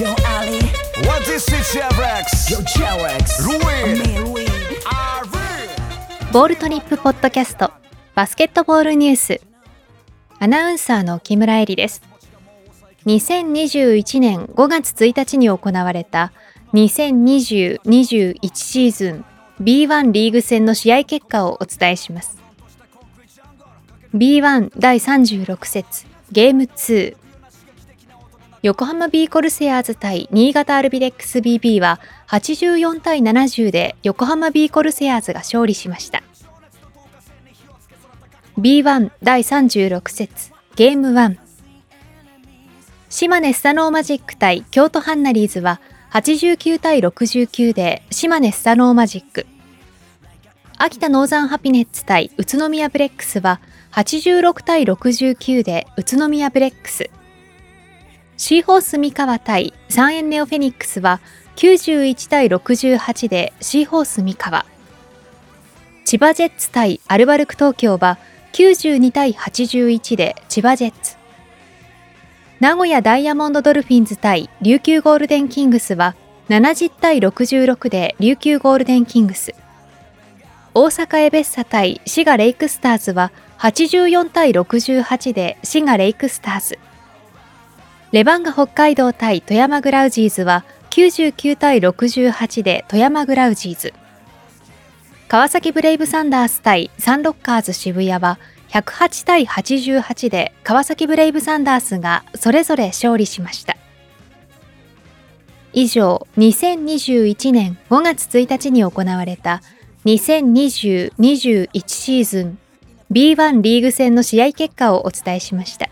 Yo Ali, What is it, Chevrex? yo Cherex, Ruin. Louis. ボールトニップポッドキャスト。バスケットボールニュース。アナウンサーの木村恵里です。2021年5月1日に行われた2020-21シーズン B1 リーグ戦の試合結果をお伝えします。B1 第36節ゲーム2横浜ビーコルセアーズ対新潟アルビレックス BB は84対70で横浜ビーコルセアーズが勝利しました。B1 第36節ゲーム1島根スサノーマジック対京都ハンナリーズは89対69で島根スサノーマジック。秋田ノーザンハピネッツ対宇都宮ブレックスは86対69で宇都宮ブレックス。シーホース三河対三円ネオフェニックスは91対68でシーホース三河。千葉ジェッツ対アルバルク東京は92対81で千葉ジェッツ。名古屋ダイヤモンドドルフィンズ対琉球ゴールデンキングスは70対66で琉球ゴールデンキングス。大阪エベッサ対滋賀レイクスターズは84対68で滋賀レイクスターズ。レバンガ北海道対富山グラウジーズは99対68で富山グラウジーズ。川崎ブレイブサンダース対サンロッカーズ渋谷は108対88で川崎ブレイブサンダースがそれぞれ勝利しました。以上2021年5月1日に行われた2020-21シーズン B1 リーグ戦の試合結果をお伝えしました。